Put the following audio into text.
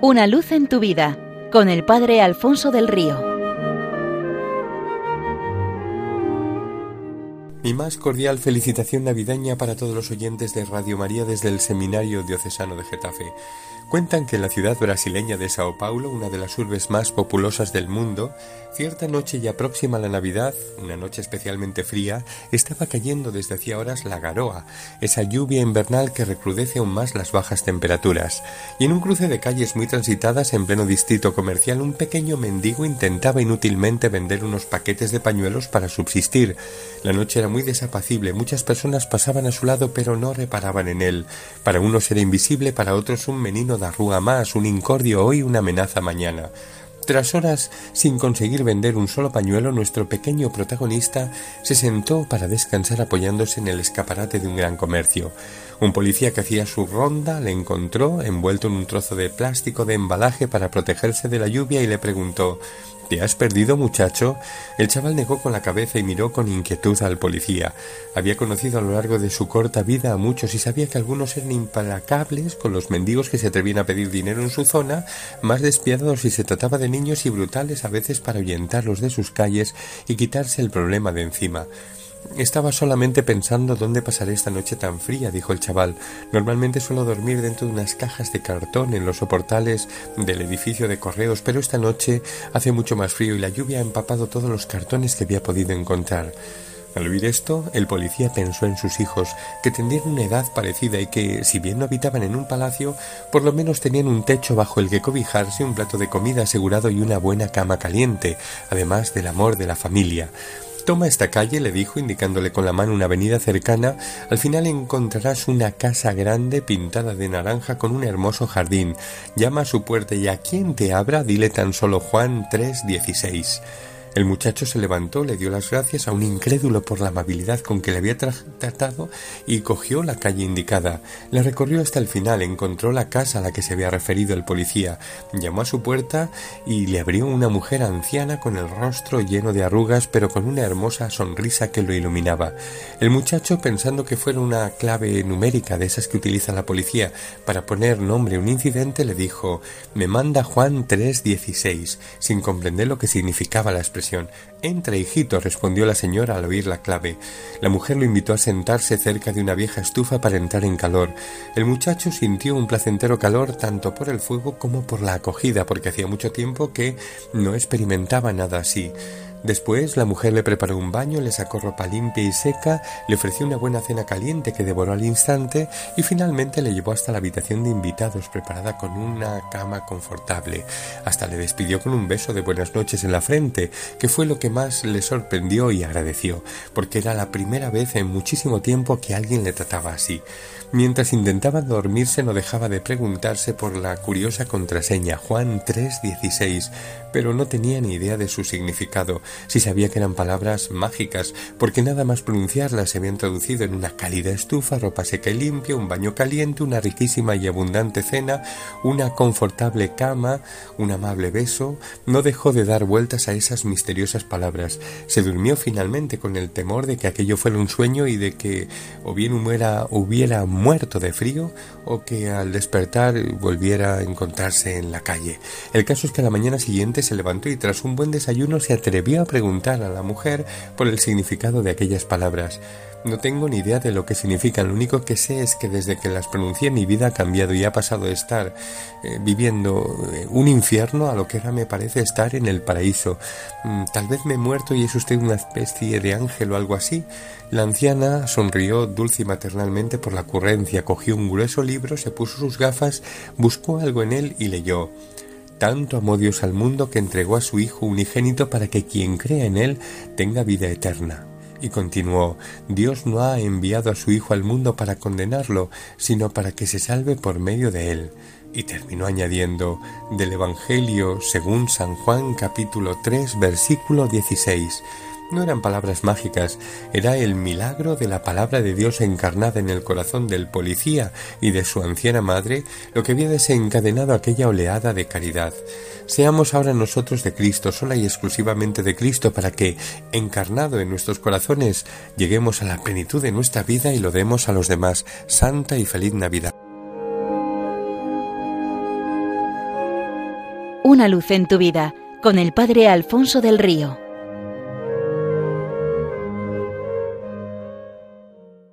Una luz en tu vida con el Padre Alfonso del Río. Mi más cordial felicitación navideña para todos los oyentes de Radio María desde el Seminario Diocesano de Getafe. Cuentan que en la ciudad brasileña de Sao Paulo, una de las urbes más populosas del mundo, cierta noche ya próxima a la Navidad, una noche especialmente fría, estaba cayendo desde hacía horas la garoa, esa lluvia invernal que recrudece aún más las bajas temperaturas. Y en un cruce de calles muy transitadas en pleno distrito comercial, un pequeño mendigo intentaba inútilmente vender unos paquetes de pañuelos para subsistir. La noche era muy desapacible, muchas personas pasaban a su lado pero no reparaban en él. Para unos era invisible, para otros un menino más, un incordio hoy, una amenaza mañana. Tras horas sin conseguir vender un solo pañuelo, nuestro pequeño protagonista se sentó para descansar apoyándose en el escaparate de un gran comercio. Un policía que hacía su ronda le encontró envuelto en un trozo de plástico de embalaje para protegerse de la lluvia y le preguntó ¿Te has perdido, muchacho? El chaval negó con la cabeza y miró con inquietud al policía. Había conocido a lo largo de su corta vida a muchos y sabía que algunos eran implacables con los mendigos que se atrevían a pedir dinero en su zona, más despiadados si se trataba de niños y brutales a veces para ahuyentarlos de sus calles y quitarse el problema de encima. Estaba solamente pensando dónde pasaré esta noche tan fría, dijo el chaval. Normalmente suelo dormir dentro de unas cajas de cartón en los soportales del edificio de correos, pero esta noche hace mucho más frío y la lluvia ha empapado todos los cartones que había podido encontrar. Al oír esto, el policía pensó en sus hijos, que tendrían una edad parecida y que, si bien no habitaban en un palacio, por lo menos tenían un techo bajo el que cobijarse, un plato de comida asegurado y una buena cama caliente, además del amor de la familia. Toma esta calle, le dijo, indicándole con la mano una avenida cercana. Al final encontrarás una casa grande pintada de naranja con un hermoso jardín. Llama a su puerta y a quien te abra, dile tan solo Juan 316. El muchacho se levantó, le dio las gracias a un incrédulo por la amabilidad con que le había tratado y cogió la calle indicada. La recorrió hasta el final, encontró la casa a la que se había referido el policía, llamó a su puerta y le abrió una mujer anciana con el rostro lleno de arrugas pero con una hermosa sonrisa que lo iluminaba. El muchacho, pensando que fuera una clave numérica de esas que utiliza la policía para poner nombre a un incidente, le dijo Me manda Juan 316, sin comprender lo que significaba la expresión Entra, hijito, respondió la señora al oír la clave. La mujer lo invitó a sentarse cerca de una vieja estufa para entrar en calor. El muchacho sintió un placentero calor tanto por el fuego como por la acogida, porque hacía mucho tiempo que no experimentaba nada así. Después la mujer le preparó un baño, le sacó ropa limpia y seca, le ofreció una buena cena caliente que devoró al instante y finalmente le llevó hasta la habitación de invitados preparada con una cama confortable. Hasta le despidió con un beso de buenas noches en la frente, que fue lo que más le sorprendió y agradeció, porque era la primera vez en muchísimo tiempo que alguien le trataba así. Mientras intentaba dormirse no dejaba de preguntarse por la curiosa contraseña Juan 316, pero no tenía ni idea de su significado, si sabía que eran palabras mágicas, porque nada más pronunciarlas se habían traducido en una cálida estufa, ropa seca y limpia, un baño caliente, una riquísima y abundante cena, una confortable cama, un amable beso, no dejó de dar vueltas a esas misteriosas palabras. Se durmió finalmente con el temor de que aquello fuera un sueño y de que o bien hubiera, hubiera muerto de frío o que al despertar volviera a encontrarse en la calle. El caso es que a la mañana siguiente se levantó y tras un buen desayuno se atrevió a preguntar a la mujer por el significado de aquellas palabras. No tengo ni idea de lo que significan, lo único que sé es que desde que las pronuncié mi vida ha cambiado y ha pasado de estar eh, viviendo eh, un infierno a lo que ahora me parece estar en el paraíso. Mm, tal vez me he muerto y es usted una especie de ángel o algo así. La anciana sonrió dulce y maternalmente por la ocurrencia, cogió un grueso libro, se puso sus gafas, buscó algo en él y leyó. Tanto amó Dios al mundo que entregó a su Hijo unigénito para que quien crea en él tenga vida eterna. Y continuó, Dios no ha enviado a su Hijo al mundo para condenarlo, sino para que se salve por medio de él. Y terminó añadiendo, del Evangelio según San Juan capítulo 3 versículo 16, no eran palabras mágicas, era el milagro de la palabra de Dios encarnada en el corazón del policía y de su anciana madre lo que había desencadenado aquella oleada de caridad. Seamos ahora nosotros de Cristo, sola y exclusivamente de Cristo, para que, encarnado en nuestros corazones, lleguemos a la plenitud de nuestra vida y lo demos a los demás. Santa y feliz Navidad. Una luz en tu vida con el Padre Alfonso del Río.